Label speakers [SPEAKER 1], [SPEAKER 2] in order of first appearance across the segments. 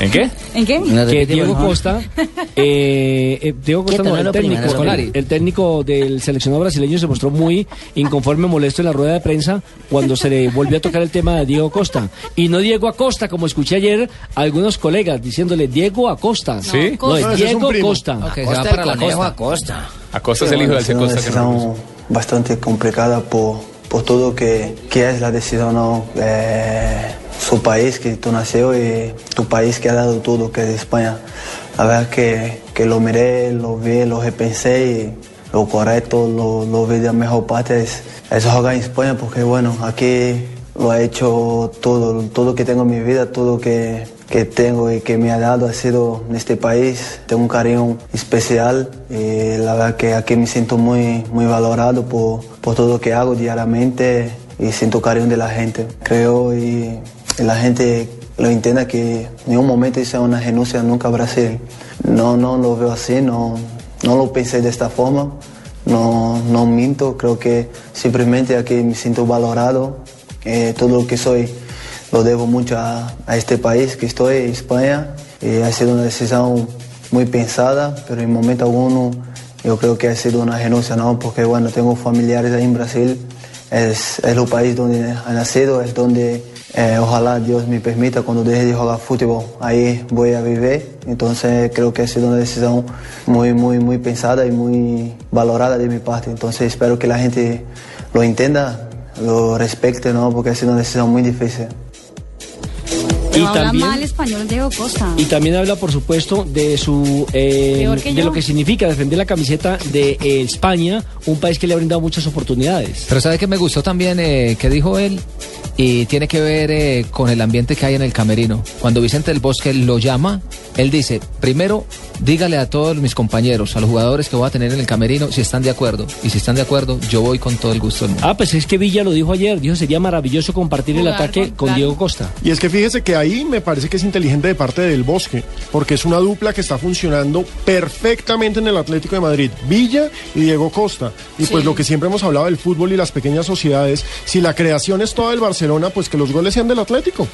[SPEAKER 1] ¿En qué?
[SPEAKER 2] ¿En qué?
[SPEAKER 1] Que Diego Costa, eh, eh, Diego Costa no, el técnico,
[SPEAKER 2] primero,
[SPEAKER 1] el, técnico del seleccionado brasileño se mostró muy inconforme, molesto en la rueda de prensa cuando se le volvió a tocar el tema de Diego Costa. Y no Diego Acosta, como escuché ayer a algunos colegas diciéndole Diego Acosta.
[SPEAKER 2] ¿Sí?
[SPEAKER 1] No,
[SPEAKER 2] Costa.
[SPEAKER 1] es
[SPEAKER 2] No, es
[SPEAKER 1] Diego. Costa.
[SPEAKER 2] Ok, se va para la costa. Acosta.
[SPEAKER 3] Acosta es el hijo de Alce
[SPEAKER 4] es una
[SPEAKER 3] Costa que no
[SPEAKER 4] decisión bastante complicada por, por todo que, que es la decisión, ¿no? Eh, su país que tú nació y tu país que ha dado todo, que es España. La verdad que, que lo miré, lo vi, lo repensé y lo correcto, lo, lo vi de la mejor parte es, jugar en España porque bueno, aquí lo he hecho todo, todo que tengo en mi vida, todo que, que tengo y que me ha dado ha sido en este país. Tengo un cariño especial y la verdad que aquí me siento muy, muy valorado por, por todo lo que hago diariamente y siento cariño de la gente. Creo y la gente lo entienda que en ningún momento hice una renuncia nunca a Brasil. No, no lo veo así, no, no lo pensé de esta forma. No, no minto, creo que simplemente aquí me siento valorado. Todo lo que soy lo debo mucho a, este país que estoy, España. Ha sido una decisión muy pensada, pero en momento alguno yo creo que ha sido una renuncia, ¿no? Porque bueno, tengo familiares ahí en Brasil, es, es el país donde he nacido, es donde eh, ojalá Dios me permita cuando deje de jugar fútbol, ahí voy a vivir. Entonces creo que ha sido una decisión muy, muy, muy pensada y muy valorada de mi parte. Entonces espero que la gente lo entienda, lo respete, ¿no? Porque ha sido una decisión muy difícil.
[SPEAKER 1] Y
[SPEAKER 2] habla
[SPEAKER 1] también-
[SPEAKER 2] mal español Diego Costa.
[SPEAKER 1] Y también habla, por supuesto, de su eh, de
[SPEAKER 2] yo.
[SPEAKER 1] lo que significa defender la camiseta de eh, España, un país que le ha brindado muchas oportunidades.
[SPEAKER 5] Pero ¿sabe que me gustó también eh, que dijo él? Y tiene que ver eh, con el ambiente que hay en el camerino. Cuando Vicente del Bosque lo llama, él dice, primero, dígale a todos mis compañeros, a los jugadores que voy a tener en el camerino, si están de acuerdo. Y si están de acuerdo, yo voy con todo el gusto del mundo.
[SPEAKER 1] Ah, pues es que Villa lo dijo ayer, dijo sería maravilloso compartir el ataque
[SPEAKER 2] con-.
[SPEAKER 1] Diego Costa.
[SPEAKER 6] Y es que fíjese que ahí me parece que es inteligente de parte del Bosque, porque es una dupla que está funcionando perfectamente en el Atlético de Madrid, Villa y Diego Costa. Y pues lo que siempre hemos hablado del fútbol y las pequeñas sociedades, si la creación es toda del Barcelona, pues que los goles sean del Atlético.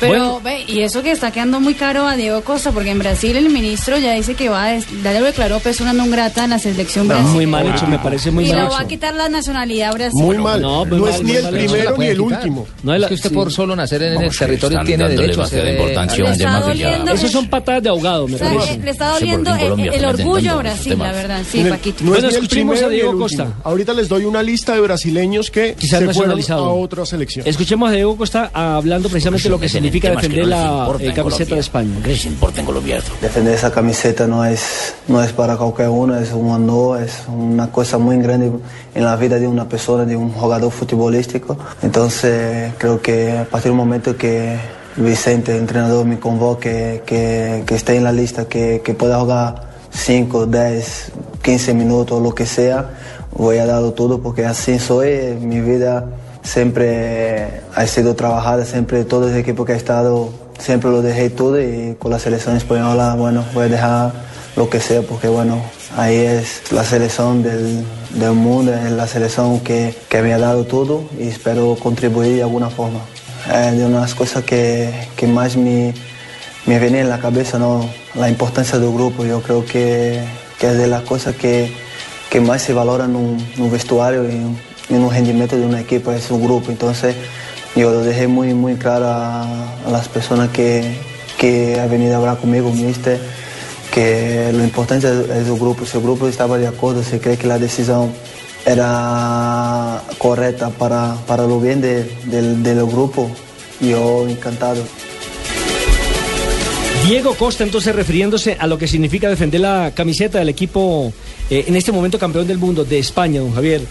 [SPEAKER 2] Pero, ve, y eso que está quedando muy caro a Diego Costa, porque en Brasil el ministro ya dice que va a, des- ya lo declaró persona non grata en la selección brasileña.
[SPEAKER 1] Muy mal hecho, me parece muy
[SPEAKER 2] y
[SPEAKER 1] mal
[SPEAKER 2] le
[SPEAKER 1] hecho.
[SPEAKER 2] va a quitar la nacionalidad brasileña.
[SPEAKER 6] Muy mal.
[SPEAKER 1] no,
[SPEAKER 6] No,
[SPEAKER 1] muy
[SPEAKER 6] es
[SPEAKER 1] mal,
[SPEAKER 6] ni el primero ni el
[SPEAKER 5] quitar.
[SPEAKER 6] último.
[SPEAKER 1] No es
[SPEAKER 5] Es
[SPEAKER 1] la-
[SPEAKER 5] que usted
[SPEAKER 1] sí.
[SPEAKER 5] por solo nacer en el territorio tiene derecho a ser...
[SPEAKER 7] importancia
[SPEAKER 2] Le está doliendo.
[SPEAKER 1] Esos son patadas de ahogado, me
[SPEAKER 2] O sea,
[SPEAKER 1] parece.
[SPEAKER 2] le está doliendo
[SPEAKER 7] en
[SPEAKER 2] el,
[SPEAKER 7] Colombia
[SPEAKER 2] el
[SPEAKER 7] también
[SPEAKER 2] orgullo a Brasil, la verdad. Sí, Paquito.
[SPEAKER 6] No
[SPEAKER 1] Bueno,
[SPEAKER 6] es
[SPEAKER 1] escuchemos
[SPEAKER 6] primero
[SPEAKER 1] a Diego Costa.
[SPEAKER 6] Ahorita les doy una lista de brasileños que se
[SPEAKER 1] no
[SPEAKER 6] fueron
[SPEAKER 1] analizado.
[SPEAKER 6] a otra selección.
[SPEAKER 1] Escuchemos a Diego Costa hablando precisamente de lo que significa
[SPEAKER 7] temas que
[SPEAKER 1] defender
[SPEAKER 7] no
[SPEAKER 1] la eh, camiseta
[SPEAKER 7] Colombia.
[SPEAKER 1] de España.
[SPEAKER 7] ¿Qué les importa en Colombia esto?
[SPEAKER 4] Defender esa camiseta no es, no es para cualquier uno, es un honor, es una cosa muy grande en la vida de una persona, de un jugador futbolístico. Entonces creo que a partir del momento que Vicente, entrenador, me convoque, que, que esté en la lista, que, que pueda jugar 5, 10, 15 minutos, lo que sea, voy a darlo todo porque así soy, mi vida siempre ha sido trabajada, siempre todo el equipo que he estado, siempre lo dejé todo y con la selección española, bueno, voy a dejar lo que sea porque bueno, ahí es la selección del, del mundo, es la selección que, que me ha dado todo y espero contribuir de alguna forma. Es de unas cosas que, que más me, me venía en la cabeza, ¿no? la importancia del grupo, yo creo que, que es de las cosas que, que más se valora en un, vestuario en, un rendimiento de una equipa, es un grupo. Entonces yo lo dejé muy, muy claro a, a las personas que, que han venido a hablar conmigo, mister, que lo importante es, es el grupo. Si el grupo estaba de acuerdo, si cree que la decisión era correcta para, para lo bien de- del, del grupo, yo encantado.
[SPEAKER 1] Diego Costa, entonces, refiriéndose a lo que significa defender la camiseta del equipo, eh, en este momento campeón del mundo de España, don Javier.